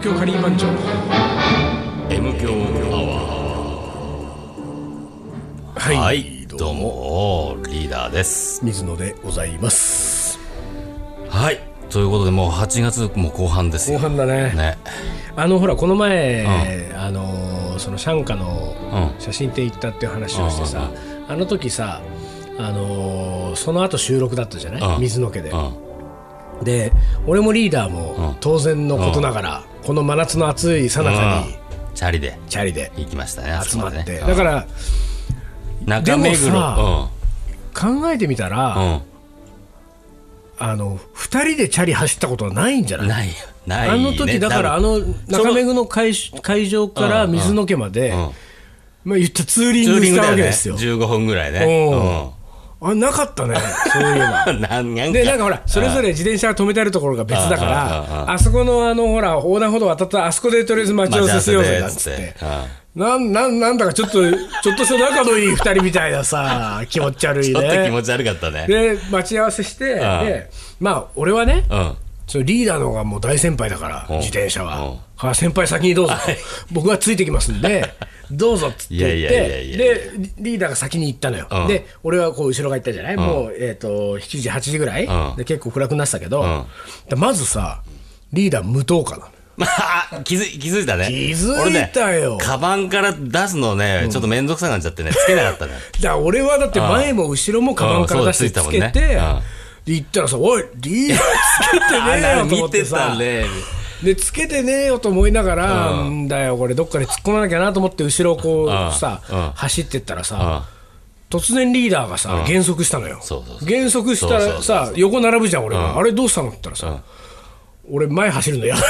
東京カリー番長。M 強アワはい、ーはいどうもリーダーです。水野でございます。はい。ということでもう8月も後半です後よ半だね。ね。あのほらこの前、あのそのシャンカのうん。写真展行ったっていう話をしてさ、あの時さあのその後収録だったじゃない、うん。水野家で、うんで俺もリーダーもうん。当然のことながら、この真夏の暑いさなかにチャリで。チャリで行きましたね集まって、ね。だから中目黒。でもさ考えてみたら、うん。うんあの2人でチャリ走ったことはないんじゃない？ないよ。ないね。あの時だからあの中目黒の会会場から水の家まで、うん。まあ言ったツーリングしたわけですよ。15分ぐらいねあなかったね、そういえば。うんなんでなんかほらそれぞれ自転車が止めてあるところが別だからあそこのあのほら横断歩道渡ったあそこでとりあえず待ち合わせしようぜなんつって。なんなんなんだかちょっとちょっとした仲のいい二人みたいなさ気持ち悪い ちょっと気持ねち悪かったね。で待ち合わせしてでまあ俺はねうんそのリーダーの方がもう大先輩だからうん。自転車うん。ははい先輩先にどうぞ。と僕はついてきますんで どうぞっつって言ってでリーダーが先に行ったのよ。うん。で俺はこう後ろが行ったじゃない？もうえっと7時8時ぐらい？うん。で結構暗くなってたけどまずさリーダー無灯火な。のまあ、気づい気づいたね。気づいたよ。俺ね、カバンから出すのね、ちょっと面倒くさくなっちゃってね、つけなかったね。だ俺はだって前も後ろもカバンから出してつけて、うんで行ったらさ、おい、リーダーつけてねえよと思見ってさ、ね。でつけてねえよと思いながら、うんんだよ、これ、どっかで突っ込まなきゃなと思って、後ろをこうさ、うん走ってったらうんさ、突然リーダーがさ、減速したのよ。減速したらさ、横並ぶじゃん、俺が。うんあれ、どうしたのって言ったらさ、俺、前走るの嫌だ。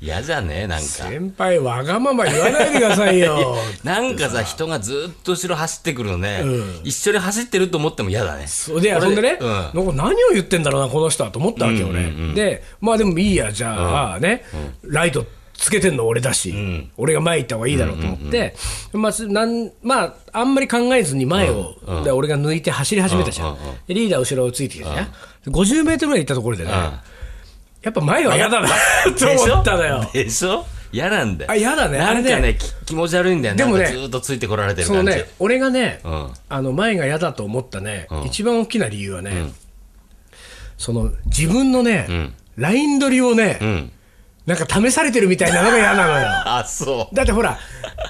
嫌じゃね？なんか。先輩、わがまま言わないでくださいよ。なんかさ、人がずっと後ろ走ってくるのね、うん。一緒に走ってると思っても嫌だね。そうで、俺ほんでね、うん。なんか何を言ってんだろうな、この人はと思ったわけよ、俺。で、まあでもいいや、じゃあ、ね、ライトつけてんの俺だし、俺が前行った方がいいだろうと思って、まあすなんまあ、あんまり考えずに前を、で俺が抜いて走り始めたじゃん。でリーダー後ろをついてきてね、50メートルぐらい行ったところでね、やっぱ前は嫌だなと思ったのよ。でしょ？嫌なんだよ。あ嫌だねなんかあれね、き気持ち悪いんだよ。でもねなんかずっとついてこられてる感じ。そのね、俺がね、うんあの前が嫌だと思ったね、一番大きな理由はね、その自分のね、んライン取りをね、うん。なんか試されてるみたいなのが嫌なのよ。あ、そう。だってほら、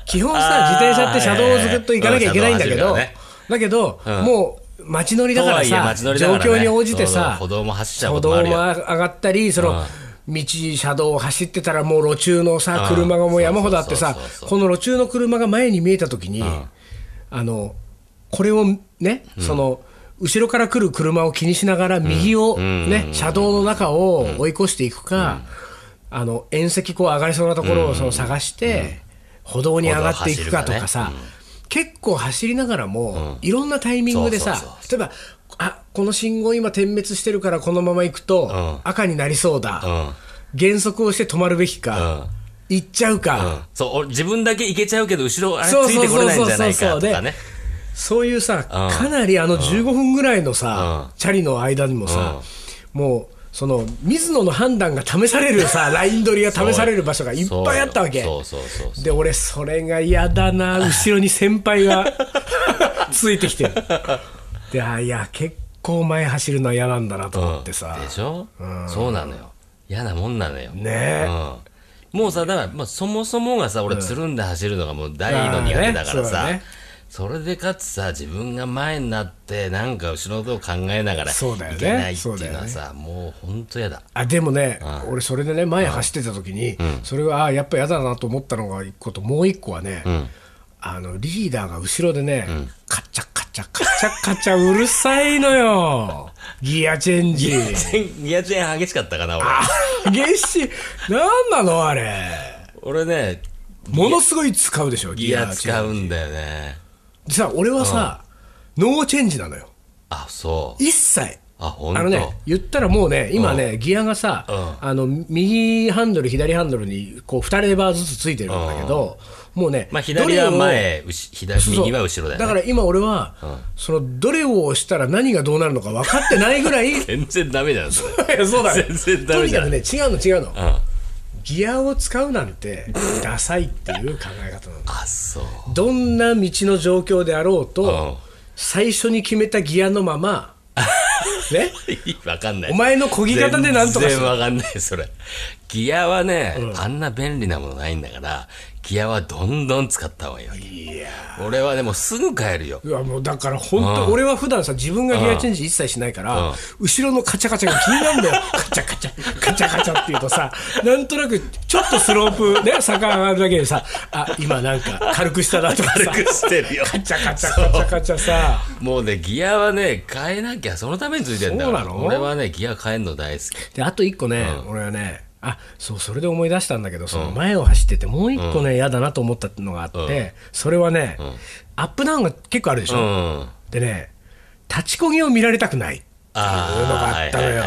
基本さ、あー自転車って車道をずっと行かなきゃいけないんだけど、うん車道走るからねだけど、うんもう街乗りだからさ、状況に応じてさ、歩道も走っちゃう歩こともあるよ。道も上がったり、その、道、車道を走ってたら、もう路中のさ、うん。車がもう山ほどあってさこの路中の車が前に見えたときに、あの、これをね、その、後ろから来る車を気にしながら、右をね、車道の中を追い越していくか、あの、縁石こう上がりそうなところをその探して、歩道に上がっていくかとかさ、結構走りながらも、いろんなタイミングでさ例えば、あこの信号今点滅してるからこのまま行くとん。赤になりそうだ、うん。減速をして止まるべきか、行っちゃうか、うん。そう、俺自分だけ行けちゃうけど、後ろ、あれついてこれないんじゃないかとかね。そういうさ、かなりあの15分ぐらいのさ、チャリの間にもさ、もう、その水野の判断が試されるさ、ライン取りが試される場所がいっぱいあったわけ。で、俺、それが嫌だな、後ろに先輩が ついてきてる。で、あいや、結構前走るのは嫌なんだなと思ってさ。でしょ？そうなのよ。嫌なもんなのよ。ねえうん。もうさ、だから、まあ、そもそもがさ、俺、つるんで走るのがもう大の苦手だからさそれでかつさ、自分が前になって、なんか後ろのことを考えながら、そうだよねいけないっていうのそうだよねはさ、もう本当嫌だ。あでもね、俺、それでね、前走ってた時に、それはあやっぱ嫌だなと思ったのが一個と、もう一個はね、あのリーダーが後ろでね、カチャカチャカチャカチャうるさいのよ、ギアチェンジ。ギアチェーン激しかったかな、俺。激しい、なんなのあれ、俺ね、ものすごい使うでしょ、ギア使うんだよね。でさ、俺はさ、ノーチェンジなのよ、あ、そう。一切。あ、のね、言ったらもうね、今ね、ギアがさ、うん。あの右ハンドル、左ハンドルにこう2レバーずつついてるんだけど、もうね、まあ、左は前、右は後ろだよね。だから今、俺は、そのどれを押したら何がどうなるのか分かってないぐらい、い 全然ダメじゃん、そそうだね、全然ダメとにかくね、違うの、違うの、ギアを使うなんてダサいっていう考え方なのあそう。どんな道の状況であろうと、うん。最初に決めたギアのまま ね？わかんない。お前の漕ぎ方でなんとかし全然わかんないそれ。ギアはね、あんな便利なものないんだからギアはどんどん使った方がいいわけ。いや俺はでもすぐ帰るよ。いやもうだから本当、俺は普段さ自分がギアチェンジ一切しないから、うん。後ろのカチャカチャが気になるんだよ。カチャカチャ。カチャカチャっていうとさなんとなくちょっとスロープね坂上がるだけでさあ今なんか軽くしたなとかさ軽くしてるよ。カチャカチャカチャカチャさ。もうねギアはね変えなきゃそのためについてんだから。そうなの？俺はねギア変えるの大好き。であと一個ね、俺はねあそうそれで思い出したんだけどその前を走っててもう一個ね嫌、だなと思ったのがあって、それはね、アップダウンが結構あるでしょ、うん。でね立ちこぎを見られたくないっていうのがあったのよ。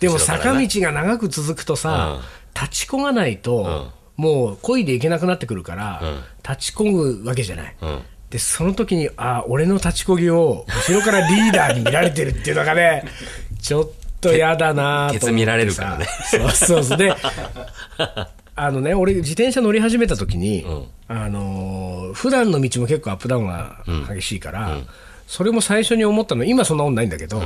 でも坂道が長く続くとさ、立ちこがないと、もう漕いでいけなくなってくるから、立ちこぐわけじゃない、ん。でその時にあ俺の立ちこぎを後ろからリーダーに見られてるっていうのがねちょっと嫌だなケツ見られるからねそうそうそう。で あのね俺自転車乗り始めた時に、あのー普段の道も結構アップダウンが激しいから、それも最初に思ったの今そんなことないんだけど、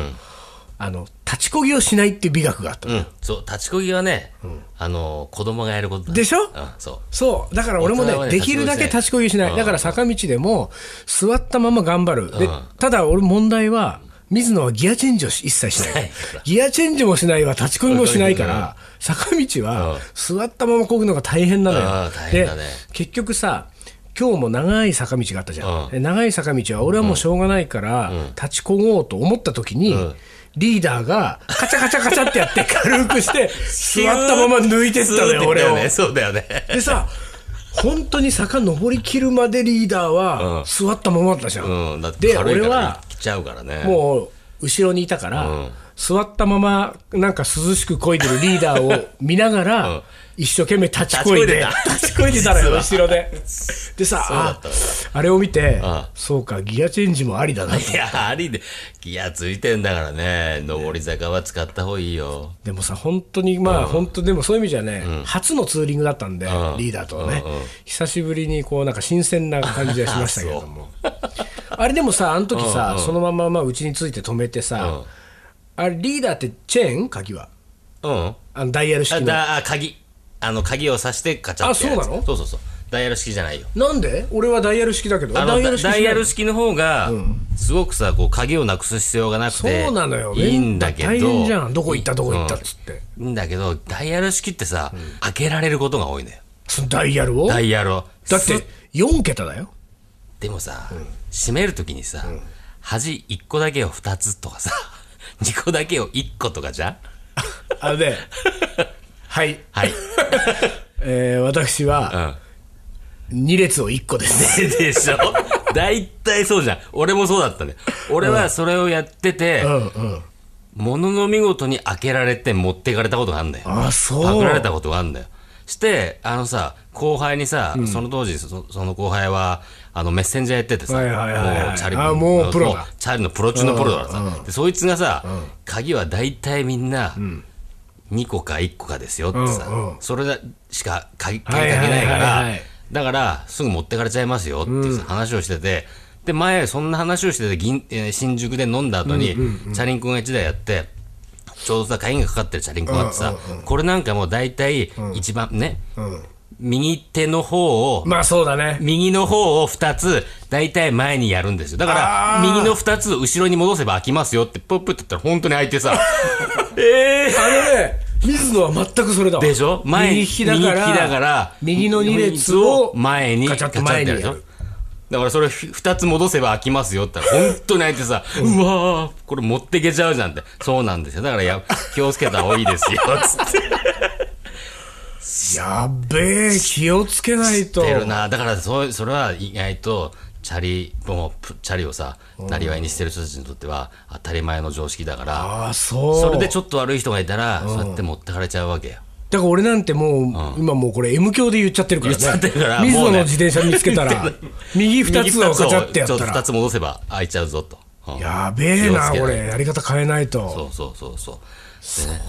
あの立ちこぎをしないっていう美学があったの、うん。そう立ちこぎはね、あの子供がやることだでしょ？うんそう。そう。だから俺もねねできるだけ立ちこぎしない、うん。だから坂道でも座ったまま頑張る、でうん。ただ俺問題は水野はギアチェンジをし一切しない。ギアチェンジもしないわ立ちこぎもしないから、坂道は座ったまま漕ぐのが大変なのよ、で結局さ今日も長い坂道があったじゃん、うん。で長い坂道は俺はもうしょうがないから、立ちこごうと思った時に、リーダーがカチャカチャカチャってやって 軽くして座ったまま抜いてったのよ俺を。ねそうだよね。でさ、本当に坂登りきるまでリーダーは座ったままだったじゃん。で、俺は来ちゃうからね。もう後ろにいたから、うん。座ったままなんか涼しく漕いでるリーダーを見ながら、うん一生懸命立ち漕いで、立ち漕いでたのよ、後ろで。でさ、ああれを見て、あそうか、ギアチェンジもありだなと。いやありで。ギアついてんだからね。上り坂は使った方がいいよ。でもさ、本当に、まあ、本当、でもそういう意味じゃね、初のツーリングだったんで、ん。リーダーとはね、うんうん久しぶりにこう、なんか新鮮な感じがしましたけれども。あれでもさ、あの時さ、そのまままあうちについて止めてさ、あれ、リーダーってチェーン？鍵は。うん。あのダイヤルあ式の。だあ鍵あの鍵を挿してカチャってやるやつ。あそうなの？そうそうそう。ダイヤル式じゃないよ。なんで？俺はダイヤル式だけど。あのダダイヤル式ダイヤル式式の方が、すごくさこう鍵をなくす必要がなくてそうなのよ。いいんだけど。大変じゃん。どこ行ったどこ行ったっうんつって。いいんだけどダイヤル式ってさ、開けられることが多いのよ。そのダイヤルを？ダイヤルを。すだって4桁だよ。でもさ、閉めるときにさ、端1個だけを2つとかさ 2個だけを1個とかじゃん？あのね、はい。はい、えー私はうん2列を1個です。でしょ？大体そうじゃん。俺もそうだったね。俺はそれをやってて、うんうん。ものの見事に開けられて持っていかれたことがあるんだよ。あ、そう。パクられたことがあるんだよ。して、あのさ、後輩にさ、その当時そ、その後輩は、あの、メッセンジャーやっててさ、もうチャリあもうプロチャリのプロ中のプロだからさ、でそいつがさ、鍵は大体みんな、2個か1個かですよってさ、うんうん。それだしか鍵鍵かけないかはいら、だから、すぐ持ってかれちゃいますよってさ話をしてて、で、前、そんな話をしてて、銀えー新宿で飲んだ後に、チャリンコが1台やって、ちょうどさ、鍵がかかってるチャリンコがあってさ、これなんかもう大体、一番ね、右手の方を、まあそうだね。右の方を2つ、大体前にやるんですよ。だから、右の2つ後ろに戻せば開きますよって、ポップって言ったら本当に開いてさ、えーあのね、水野は全くそれだわ。でしょ？前右利きだから、右の2列を前にガチャッと前にやる。だからそれ2つ戻せば開きますよって言ったら本当に開いてさ、うわー、これ持ってけちゃうじゃんって。そうなんですよ。だからや気をつけた方がいいですよ、つって。やっべえ、気をつけないと。出るな。だからそ、それは意外と、チャリ、もチャリをさ、なりわいにしてる人たちにとっては当たり前の常識だから、そう。それでちょっと悪い人がいたら、そうやって持ってかれちゃうわけよ。だから俺なんてもう、今もうこれ M 響で言っちゃってるからね。言っちゃってるから水野の自転車見つけたら、右2つをガチャってやったちょっと2ら。つ戻せば開いちゃうぞと。うんやべえな、これ。やり方変えないと。そうそうそうそう。でね、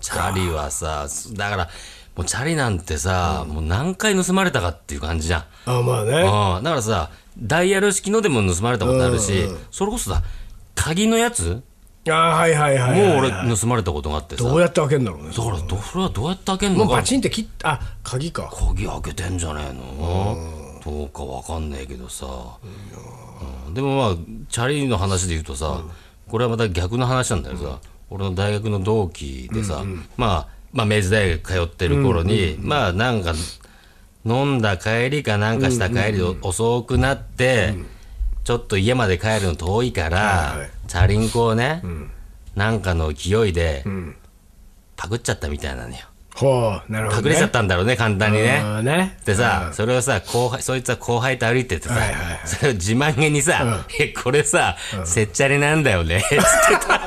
チャリはさ、だから、もうチャリなんてさ、もう何回盗まれたかっていう感じじゃん。あまあねうんだからさ、ダイヤル式のでも盗まれたことあるし、それこそさ、鍵のやつ？あはいはいはいはいもう俺盗まれたことがあってさ。どうやって開けるんだろうね。だから、どそれは。どうやって開けんもうバのか。チンって切っあ鍵か。鍵開けてんじゃねえの？どうかわかんねえけどさ。うん。でもまあ、チャリの話で言うとさ、これはまた逆の話なんだけどさ、俺の大学の同期でさ、まあ、まあ、明治大学通ってる頃に、まあ、なんか、飲んだ帰りかなんかした帰りで遅くなって、ちょっと家まで帰るの遠いから、チャリンコをね、なんかの勢いで、パクっちゃったみたいなのよ。ほうなるほど、ね、パクれちゃったんだろうね、簡単にね。ね。でさ、それをさ、後輩、そいつは後輩と歩いててさ、はいはいはい。それを自慢げにさ、え、これさ、せっちゃりなんだよね、つってた。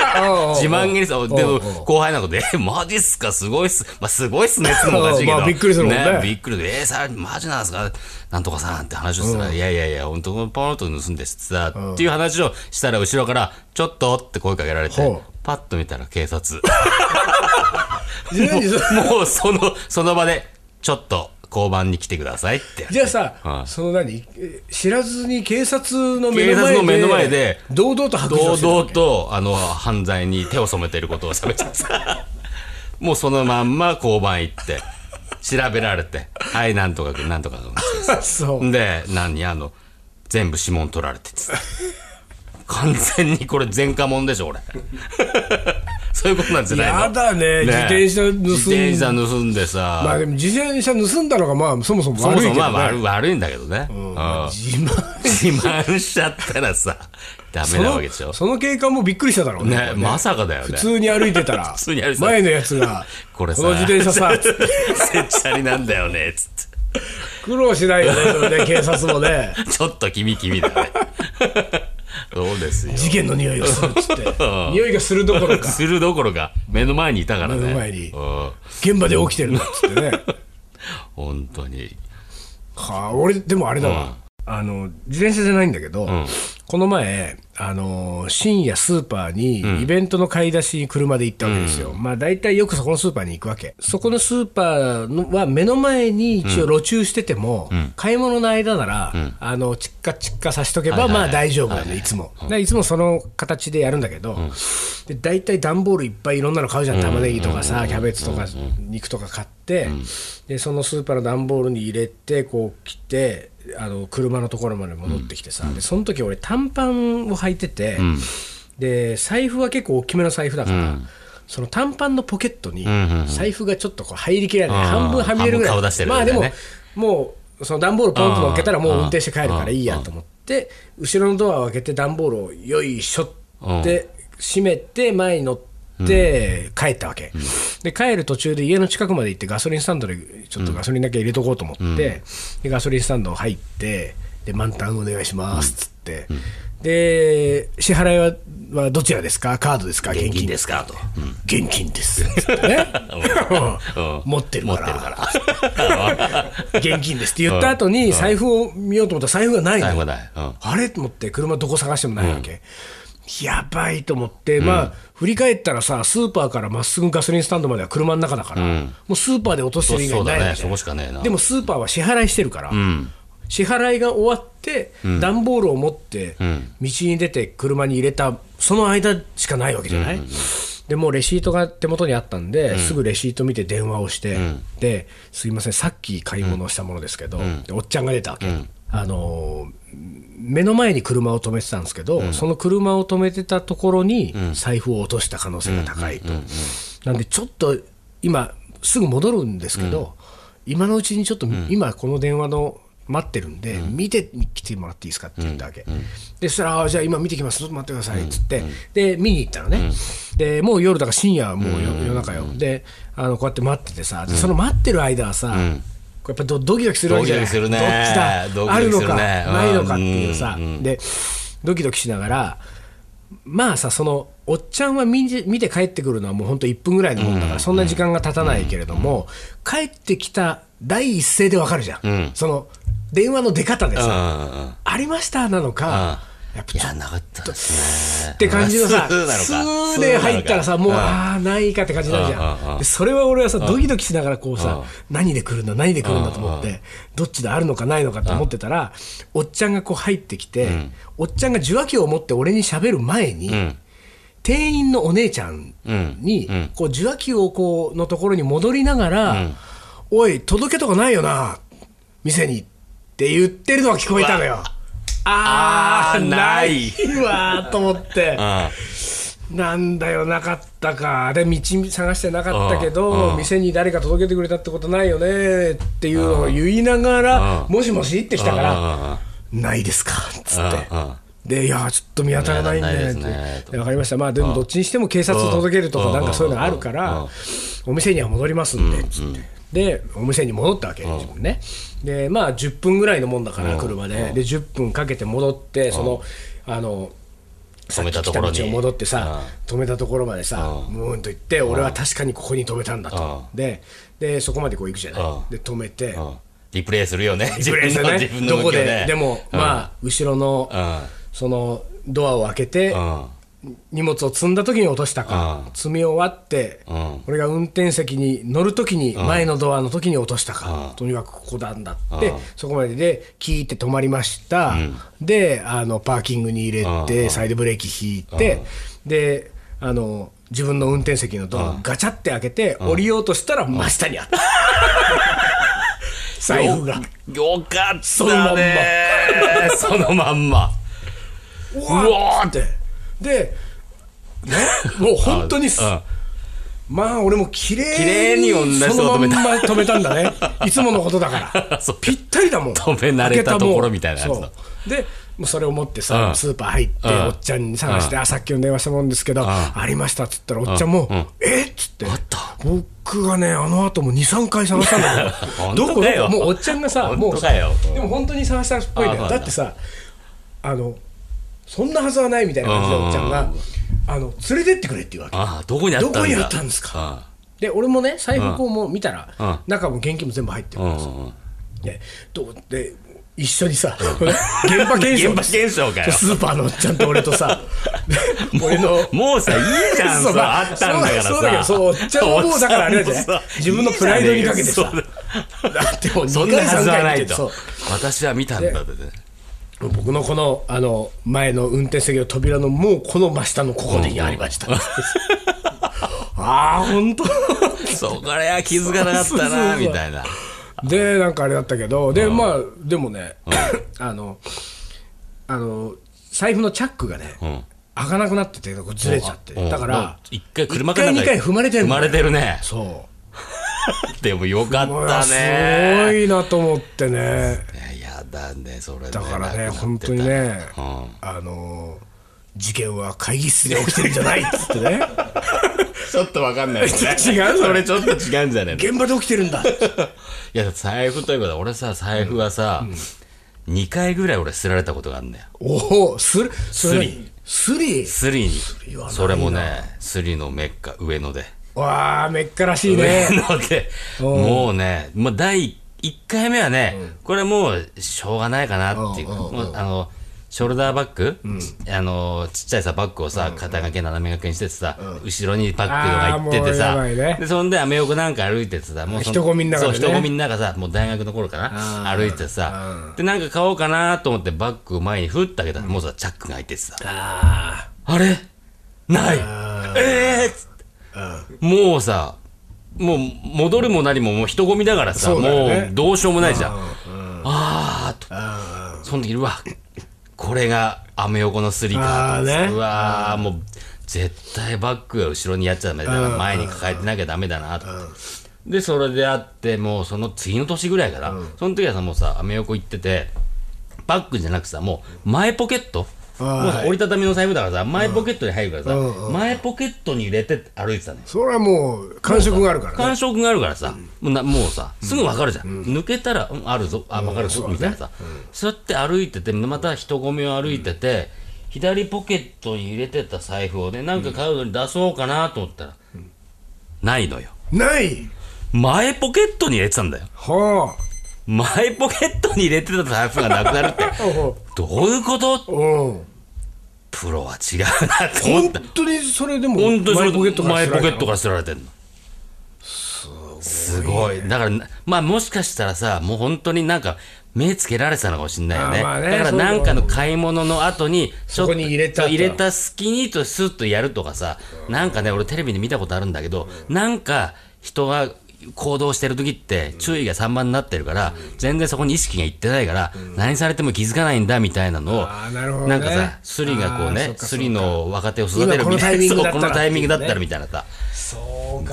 自慢げにさ、でも後輩のことで、え、マジっすか、すごいっす。まあ、すごいっすね、つってのもおかしいけど。まあびっくりするもんね。びっくりで、えさ、マジなんすか、なんとかさんって話をしたら、いやいやいや、本当ポロッと盗んでさ、っていう話をしたら、後ろから、ちょっとって声かけられてパッと見たら警察。もうその、その場で、ちょっと交番に来てくださいって。じゃあさ、はいその何え知らずに警察の目警の前で堂々と白状堂々と、あの、犯罪に手を染めていることを喋っちゃった。もうそのまんま交番行って、調べられて、はい、なんとかくん、なんとかくんです。そうで、何あの、全部指紋取られてつって完全にこれ前科者でしょ、俺。そういうことなんじゃないの。やだね。自転車盗ん自転車盗んでさ、まあでも自転車盗んだのがまあそもそもそもそ悪いけど、ね、もまあ悪悪いんだけどね。うん。自慢自慢しちゃったらさ、ダメなわけでしょ。その警官もびっくりしただろうね。ね、まさかだよね。普通に歩いてたら。普通に歩いて前のやつがこれさの自転車さ つって。せっちゃりなんだよね、つって。苦労しないよねそれね警察もね。ちょっと君君だね。そうですよ。事件の匂いがするっつって。匂いがするどころか。するどころか、目の前にいたからね。目の前に。うん。現場で起きてるんだっつってね。本当に。はあ、俺でもあれだわ、あの自転車じゃないんだけど、ん。この前あの深夜スーパーにイベントの買い出しに車で行ったわけですよ、まあ大体よくそこのスーパーに行くわけ。そこのスーパーのは目の前に一応路駐してても、買い物の間なら、あのチッカチッカさしとけば、まあ大丈夫なの、いつも、でいつもその形でやるんだけど、で大体段ボールいっぱいいろんなの買うじゃん。玉ねぎとかさ、キャベツとか肉とか買って、でそのスーパーの段ボールに入れてこう切ってあの車のところまで戻ってきてさ、でその時俺短パンを履いてて、で財布は結構大きめの財布だから、その短パンのポケットに財布がちょっとこう入りきらない、うん。半分はみ出るぐらい。半分顔出してるまあでももうその段ボールポンと乗っけたらもう運転して帰るからいいやと思って後ろのドアを開けて段ボールをよいしょって閉めて前に乗って帰ったわけ、で帰る途中で家の近くまで行ってガソリンスタンドでちょっとガソリンだけ入れとこうと思って、でガソリンスタンド入ってで満タンお願いしますっつって、で支払いははどちらですか？カードですか？現金。ですか？と。現金です。ね うん。持ってる持ってるから。現金ですって言った後に財布を見ようと思ったら財布がないのあれ？と思って車どこ探してもないわけ、やばいと思って、まあ振り返ったらさスーパーからまっすぐガソリンスタンドまでは車の中だから、もうスーパーで落としてる以。外ない。でもスーパーは支払いしてるから、支払いが終わって、段ボールを持って、道に出て車に入れた、その間しかないわけじゃない、でもうレシートが手元にあったんで、すぐレシート見て電話をして、ですいません、さっき買い物をしたものですけど、でおっちゃんが出たわけ。あのー目の前に車を止めてたんですけど、その車を止めてたところに財布を落とした可能性が高いと。なんでちょっと今すぐ戻るんですけど、今のうちにちょっと、今この電話の待ってるんで、見てきてもらっていいですかって言ったわけ、でそしたら、あじゃあ今見てきます、ちょっと待ってください。っつって、で見に行ったのね、でもう夜だから深夜、もう夜夜中よ、であのこうやって待っててさ、でその待ってる間はさ、こうやっぱドドキドキするわけじゃない。ドキドキするね。どっちだ？あるのか、ないのかっていうさ、うん。でドキドキしながら、まあさ、そのおっちゃんは見て見て帰ってくるのはもう本当1分ぐらいのもんだから、そんな時間が経たないけれども、帰ってきた第一声でわかるじゃん、その電話の出方でさ、ありましたなのか、やっぱいやなかったですね。って感じのさ、スーなのか。スーで入ったらさ、もう、んああ、ないかって感じになるじゃん。でそれは俺はさ、ドキドキしながらこうさ、何で来るんだ、何で来るんだと思って、どっちであるのかないのかって思ってたら、おっちゃんがこう入ってきて、おっちゃんが受話器を持って俺に喋る前に、ん。店員のお姉ちゃんに、こう受話器をこうのところに戻りながら、おい、届けとかないよな、店にって言ってるのが聞こえたのよ。あー、ない。わーと思って。うん。なんだよ、なかったか。で、道探してなかったけうど、ん。店に誰か届けてくれたってことないよねっていうのを言いながら、うん。もしもしって来たから、うん。ないですかっつって。で、いや、ちょっと見当たらないんで、ねって。わかりました。まあ、でもどっちにしても警察に届けるとか、なんかそういうのがあるから、お店には戻りますんで、つって。で、お店に戻ったわけ、自分ね。で、まあ、10分ぐらいのもんだから、車で。で、10分かけて戻って、その、あの、止めたところに。戻ってさ、止めたところまでさ、ムーンと行って、俺は確かにここに止めたんだと。で、で、そこまでこう行くじゃない。で、止めて、うん。リプレイするよね。自分のどこで、でも、まあ、後ろの、その、ドアを開けて、うん荷物を積んだ時に落としたか、積み終わって、ん。俺が運転席に乗る時に、前のドアの時に落としたか、とにかくここなんだって、そこまでで、聞いて止まりました、であのパーキングに入れて、サイドブレーキ引いて、であの自分の運転席のドア、ガチャって開けて、降りようとしたら、真下にあった。財布が。よかっそのまんま。た ねそのまんま。うわーって。で、ね、もう本当にす、うんまあ俺も綺麗にそのまんま止めたんだね。いつものことだから。ぴったりだもん。止め慣れたところみたいなやつだそう。で、もうそれを持ってさ、うん。スーパー入って、うん。おっちゃんに探して、あ、さっきの電話したもんですけど、ありましたっつったら、おっちゃんも、え？っつって。僕がね、あの後も2、3回探したんだけ ど、本どこ当かよ。もうおっちゃんがさ、もうでも本当に探したっぽいんだよ。だってさ、あの、そんなはずはないみたいな感じで、うんおっちゃんが、あの、連れてってくれって言うわけ。あどこにあったんだ。どこにあったんですか。で、俺もね、財布こうもう見たら、うん中も現金も全部入ってるうんでどうで一緒にさ、現場検証。現場検証かよ。スーパーのおっちゃんと俺とさ、で俺の。もうさいいじゃん。さあったんだからさ。そうだけど、そう、おっちゃんももうだからあれなんじゃないおっちゃんもさ自分のプライドにかけてさ。だってもう2そんな回3はずはないと。私は見たんだってね僕のこのあの前の運転席の扉のもうこの真下のここにありました。ああ、本当。そこれは気づかなかったなみたいなで、なんかあれだったけど、で、まあ、でもね、あの、あの、財布のチャックがね、ん開かなくなってて、こうずれちゃって。うんだから、一回車かなんか一回二回踏まれてる踏まれてるねそう。でもよかったすごねいなと思ってね。いややだねそれねだからね、本当にね、うん。あの、事件は会議室で起きてるんじゃないっつってね。ちょっとわかんないね。違うそれちょっと違うんじゃねえの？現場で起きてるんだ。いや財布といえば俺さ財布はさ、2回ぐらい俺捨てられたことがあるんだよ。おお、スリ、スリスリスリに。リはないな。それもねスリのメッカ上野でわあ、めっからしいね。上野でもうねもう第1回目はね、これもうしょうがないかなっていう、もうあのショルダーバッグ、あのちっちゃいさバッグをさ肩掛け斜め掛けにしててさ、後ろにバッグが入っててさ、でそんでアメ横なんか歩いててさもうそ人混みの中そう人混みの中さもう大学の頃かな歩いてさ、でなんか買おうかなと思ってバッグを前にふってあげたら、もうさチャックが開いててさ。ああれ？ない。えーっもうさもう戻るも何ももう人混みだからさね。もうどうしようもないじゃん。あーと。あその時うわ。これがアメ横のスリか。とね。うわーもう絶対バッグが後ろにやっちゃダメだな。前に抱えてなきゃダメだなとでそれであってもうその次の年ぐらいかな、その時はさもうさアメ横行っててバッグじゃなくてさもう前ポケットもうさ折りたたみの財布だからさ前ポケットに入るからさ、うん前ポケットに入れて歩いてたねそれはもう感触があるからね。感触があるからさ、もうなもうさ、すぐ分かるじゃん、抜けたら、うんあるぞ、あ分かるぞ、みたいなさ、そうやって歩いてて、また人混みを歩いてて、左ポケットに入れてた財布をね、なんか買うのに出そうかなと思ったら、ないのよ。ない？前ポケットに入れてたんだよ。は前ポケットに入れてた財布がなくなるって、あ。どういうこと？う。ん。プロは違うなって思った。本当にそれでも本当にそれ前ポケットから前ポケットかから捨てられてんの。すごい。だからなまあもしかしたらさもう本当になんか目つけられてたのかもしれないよね。ねだからなんかの買い物の後にちょっとそこに入れた入れた隙にとスッとやるとかさなんかね俺テレビで見たことあるんだけどなんか人が行動してる時って注意が散漫になってるから全然そこに意識がいってないから何されても気づかないんだみたいなのをなんかさスリがこうねスリの若手を育てるみたいなこのタイミングだったら。みたいなさ。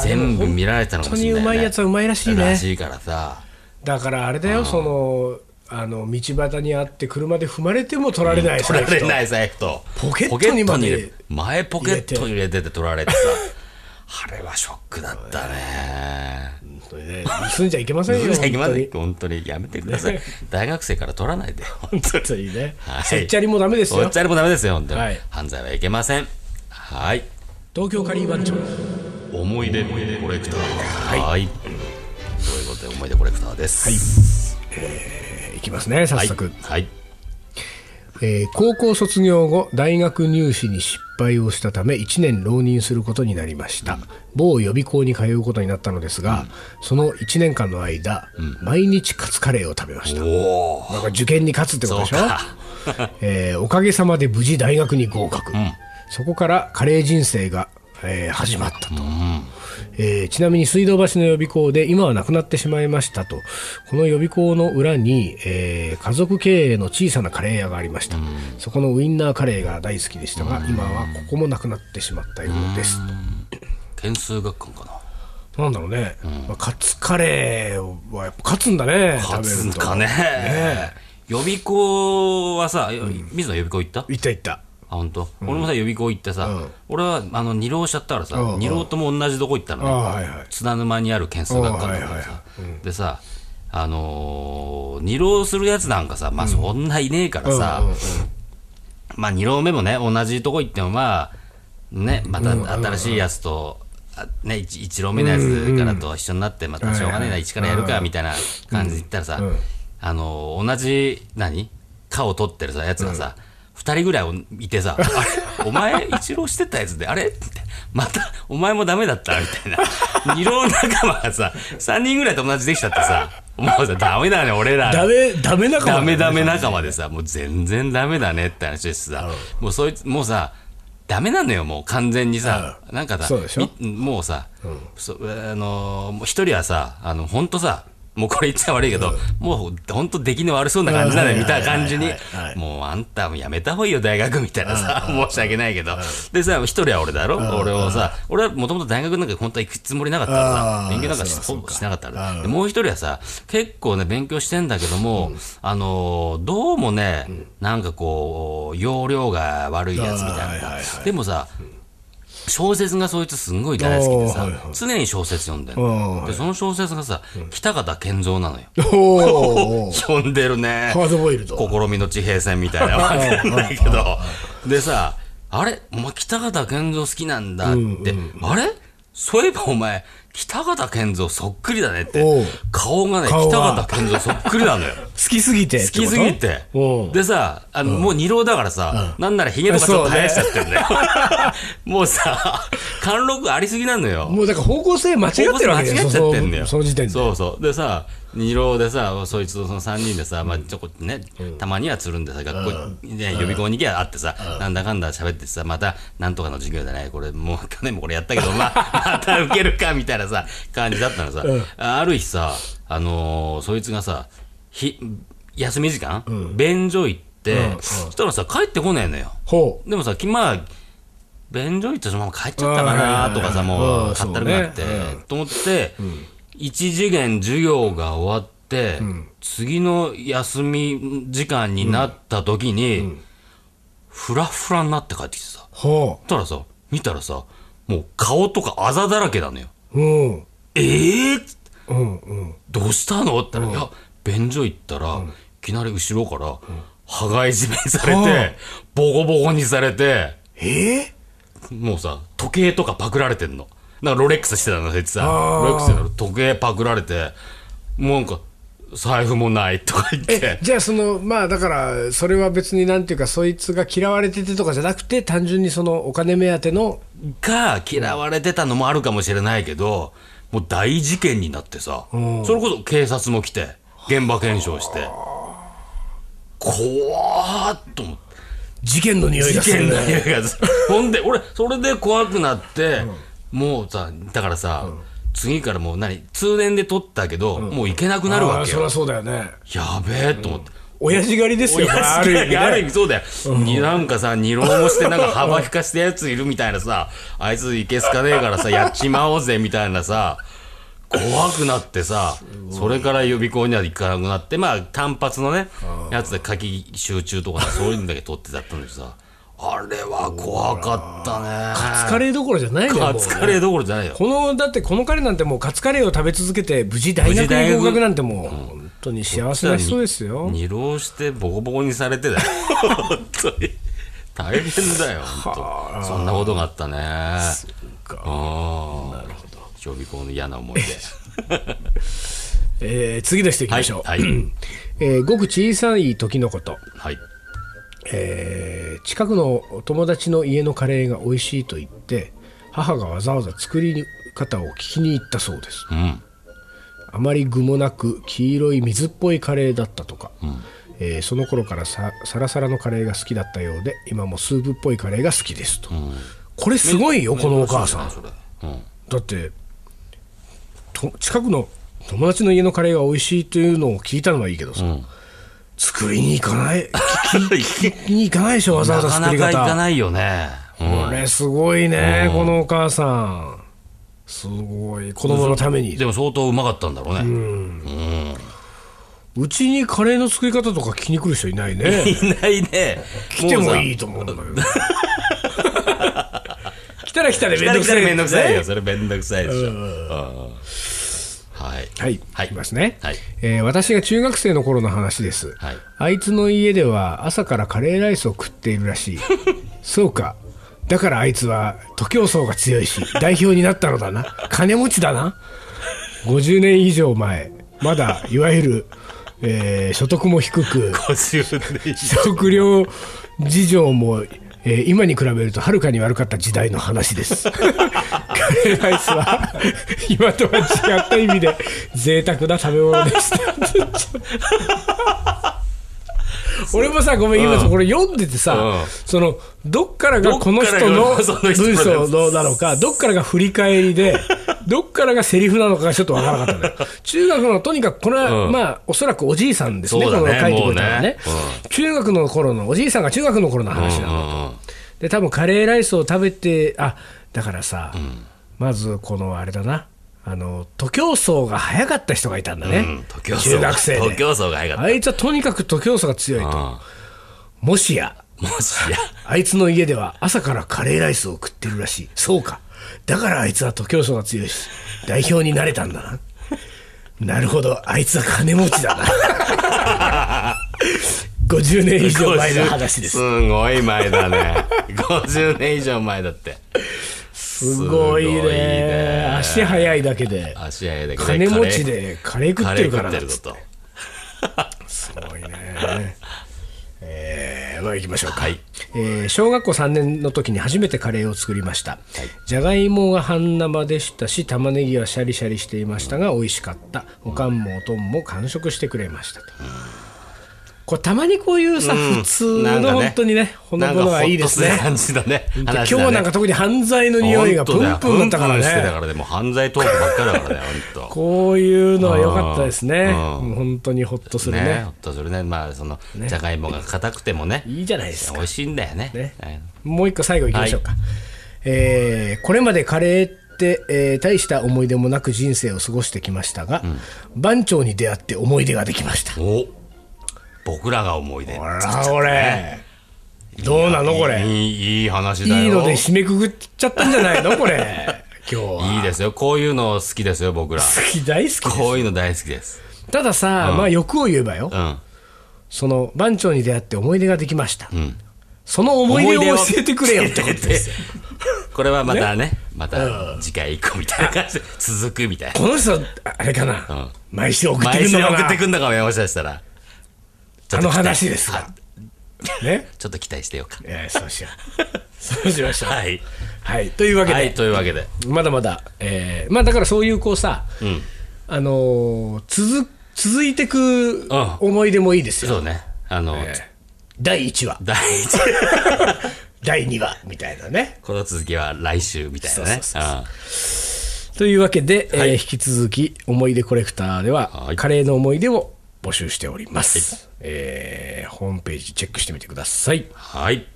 全部見られたのかもしれない、ね、本当にうまいやつはうまいらしいね。らしいからさ。だからあれだよそのあの道端にあって車で踏まれても取られない財布と取られない財布と。ポケットに前ポケットに入れてて取られてさあれはショックだったね。本当にね盗んじゃいけませんよいけません。本本当にやめてください。大学生から取らないで当にね。はい。せっちゃりもダメですよおっちゃりもダメですよ本当に、はい。犯罪はいけません。はい。東京カリー番長。思い出コレクター。はい。ということで思い出コレクターです。い。きますね早はい。速、はいえー高校卒業後大学入試に失敗をしたため1年浪人することになりました、某予備校に通うことになったのですが、その1年間の間、毎日カツカレーを食べました。なんか受験に勝つってことでしょ？えーおかげさまで無事大学に合格、そこからカレー人生が、えー始まったと、えーちなみに水道橋の予備校で今はなくなってしまいましたと。この予備校の裏に、えー家族経営の小さなカレー屋がありました、そこのウインナーカレーが大好きでしたが、今はここもなくなってしまったようです、件数学館かな？なんだろうね、まあ、カツカレーはやっぱ勝つんだね勝つ食べると。んかね。予備校はさ、水野予備校行った？いったいったあ本当、俺もさ予備校行ってさ、俺はあの二浪しちゃったからさ、うん。二浪とも同じとこ行ったのね、あはいはい。津田沼にある件数学館だからさ、でさあのー二浪するやつなんかさまあそんないねえからさ、まあ二浪目もね同じとこ行ってもまあねまた新しいやつと、あね、一一浪目のやつからと一緒になってまたしょうがねえな一からやるかみたいな感じで言ったらさ、あの同じ何？科を取ってるさやつがさ、二人ぐらいいてさ、あれお前一浪してたやつで、あれ？って、また、お前もダメだった？みたいな。二浪仲間がさ、三人ぐらい友達できちゃってさ、もうさ、ダメだね、俺ら。ダメダメ仲間ダメダメ仲間でさ、もう全然ダメだねって話してさ、もうそいつ、もうさ、ダメなのよ、もう完全にさ、なんかさそうでしょ、みもうさ、そあの一人はさ、あの、ほんとさ、もうこれ言っちゃ悪いけど、もうほんと出来の悪そうな感じなのよ、うん。みたいな感じに。もうあんたもやめた方がいいよ、大学みたいなさ、申し訳ないけど。でさ、一人は俺だろ？俺をさ、俺はもともと大学なんか本当は行くつもりなかったからあさ、ー勉強なんかしそうか。しなかったから。でもう一人はさ、結構ね、勉強してんだけども、あのー、どうもね、なんかこう、容量が悪いやつみたいな。はい。でもさ、小説がそいつすんごい大好きでさはいはい、常に小説読んでんの。で、その小説がさ、北方健三なのよ。読んでるね。ハードボイルド試みの地平線みたいなわかんないけど。でさ、あれ？お前北方健三好きなんだって。あれ？そういえばお前、北方健三そっくりだねって。顔がね、顔北が方健三そっくりなのよ。好きすぎて好きすぎて。でさ、あの、もう二郎だからさ、なんならヒゲとかちょっと生やしちゃってるんだよ。もうさ、貫禄ありすぎなのよ。もうだから方向性間違ってるわけ間違っちゃってんだよ。その時点でそうそう。でさ、二郎でさ、そいつとその3人でさ、まあちょこっとね、たまにはつるんでさ、学校にね、予備校に行きゃあってさ、なんだかんだ喋ってさ、また、なんとかの授業でね、これもう去年もこれやったけど、まあ、また受けるか、みたいなさ、感じだったのさ、ある日さ、あのーそいつがさ、ひ、休み時間、便所行って、そしたらさ、帰ってこねえのよ。ほでもさ、きまあ、便所行ってそのまま帰っちゃったかなとかさ、うん。もう、うん。かったるくなってと思って、一次元授業が終わって、次の休み時間になった時に、フラフラになって帰ってきてさ、ほそしたらさ、見たらさ、もう顔とかあざだらけなのよ。ううん。ええー、うんうん。どうしたの？って言ったら、いや、便所行ったら、いきなり後ろから、羽交い締めにされはて、ボコボコにされて、えもうさ、時計とかパクられてんの。なんかロレックスしてたの、そいつさ。ロレックスしてたの時計パクられて、もうなんか、財布もないとか言って。じゃあそのまあだからそれは別になんていうかそいつが嫌われててとかじゃなくて単純にそのお金目当てのが嫌われてたのもあるかもしれないけど、もう大事件になってさ、それこそ警察も来て、現場検証して、怖ーっと思って。事件の匂いがする事件のね匂いがするほんで俺それで怖くなって、もうさだからさ、次からもう何通年で取ったけど、もう行けなくなるわけよ。そりゃそうだよね。やべえと思って、親父狩りですよある意味ねある意味そうだよ、になんかさ二浪もしてなんか幅引かしたやついるみたいなさあいついけすかねえからさ やっちまおうぜみたいなさ怖くなってさそれから予備校には行かなくなってまあ単発のねやつで夏季集中とかさそういうのだけ取ってだったんだけどさあれは怖かったね。カツカレーどころじゃないカツカレーどころじゃないよ。このだってこの彼なんてもうカツカレーを食べ続けて無事大学に合格なんてもう本当に幸せな人ですよ。二浪してボコボコにされてだよ。本当に。大変だよ本当。そんなことがあったね。ああなるほど。予備校の嫌な思い出。えー次の人いきましょう、はいはい。えーごく小さい時のこと、はいえー近くのお友達の家のカレーが美味しいと言って母がわざわざ作り方を聞きに行ったそうです。うん。あまり具もなく黄色い水っぽいカレーだったとか、えーその頃からさサラサラのカレーが好きだったようで今もスープっぽいカレーが好きですと、これすごいよこのお母さん。だってと近くの友達の家のカレーが美味しいというのを聞いたのはいいけどさ、作りに行かない？聞きに行かないでしょわざわざなか作り方。なかいかないよね。うん。これすごいね、このお母さん。すごい。子供のために。でも相当うまかったんだろうね。うちにカレーの作り方とか聞きに来る人いないね。いないね。来てもいいいと思うんだけど 来たら来たでめんどくさいめんどくさいめんどくさいよ。ねそれめんどくさいでしょ。うんはい。はい、はい。いきますね、はい。えー私が中学生の頃の話です、はい。あいつの家では朝からカレーライスを食っているらしい。そうか。だからあいつは徒競走が強いし代表になったのだな。金持ちだな。50年以上前。まだいわゆる、えー所得も低く。50年以上。食料事情も、えー今に比べるとはるかに悪かった時代の話です。カレーライスは今とは違った意味で贅沢な食べ物でした。俺もさ、ごめん、今これ読んでてさ、うんその、どっからがこの人どの文章のなのか、どっからが振り返りで、どっからがセリフなのかがちょっとわからなかったのよ。中学の、とにかくこれは、うんまあ、おそらくおじいさんですね、この書いてくれたのはね中学の頃の、おじいさんが中学の頃の話なの。うんで、多分カレーライスを食べて、あ、だからさ、まずこのあれだな。あの、徒競走が速かった人がいたんだね。うん徒競走中学生で。徒競走が早かっあいつはとにかく徒競走が強いと。たもしや、うんもしやあいつの家では朝からカレーライスを食ってるらしい。そうか。だからあいつは徒競走が強いし、代表になれたんだな。なるほど、あいつは金持ちだな。50年以上前の話です。すごい前だね50年以上前だってすごいねね足速いだけで。足早いだけど金持ちでカレー食ってるからカレー食ってることすごいね。えー、まあ行きましょうか。はい。えー小学校3年の時に初めてカレーを作りました、じゃがいもが半生でしたし玉ねぎはシャリシャリしていましたが美味しかった。おかんもおとんも完食してくれましたと、これたまにこういうさ、普通のなんかね。本当にねほのぼのはいいですね。なんかほっとする感じだね。今日なんか特に犯罪の匂いがプンプンだったからしてたねからねもう犯罪トークばっかりだからね本当こういうのは良かったですねうんもう本当にほっとするねねほっとするねまあそのじゃがいもが硬くてもねいいじゃないですか美味しいんだよ。ねねはいもう一個最後いきましょうか、えーこれまでカレーって、えー大した思い出もなく人生を過ごしてきましたが、番長に出会って思い出ができましたお僕らが思い出。ほらこれ。どうなのこれ。いいいいい話だよ。いので締めくくっちゃったんじゃないのこれ。今日は。いいですよ。こういうの好きですよ僕ら。好き大好きです。こういうの大好きです。たださ、まあ欲を言えばよ、うん。その番長に出会って思い出ができました、その思い出を教えてくれよってことですよ。これはまたねまた次回以降みたいな感じで続くみたいな。この人あれかな、ん。毎週送ってく毎週るのかな。送ってくんのかもしかしたらあの話ですがね？ちょっと期待してようか。えーそうしよう。そうしましょう。はい。はい。というわけで、はいというわけで。まだまだ、えーまあだからそういうこうさ、あのー続続いてく思い出もいいですよ、そうね。あの、えー第1話。第一。第2話みたいなね。この続きは来週みたいなね。そうそうというわけで、えー引き続き思い出コレクターでは、はい。カレーの思い出を募集しております、えーホームページチェックしてみてください。はい。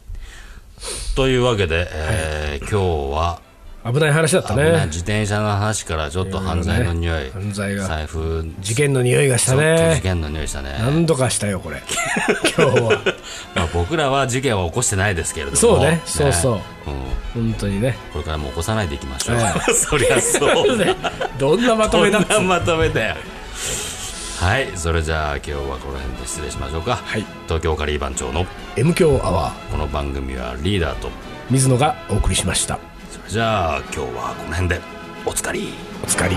というわけで、えー今日は危ない話だったね。自転車の話からちょっと犯罪の匂い、犯罪が財布事件の匂いがしたちょっと事ね件の匂いしたね、何度かしたよこれ。今日は。まあ、僕らは事件は起こしてないですけれども。そうね。そうそう。うん。本当にね。これからも起こさないでいきましょう、え そりゃそう。だどんなまとめだっまとめだよはいそれじゃあ今日はこの辺で失礼しましょうか、はい。東京カリー番長の M 強アワー。この番組はリーダーと水野がお送りしました。それじゃあ今日はこの辺でおつかりおつかり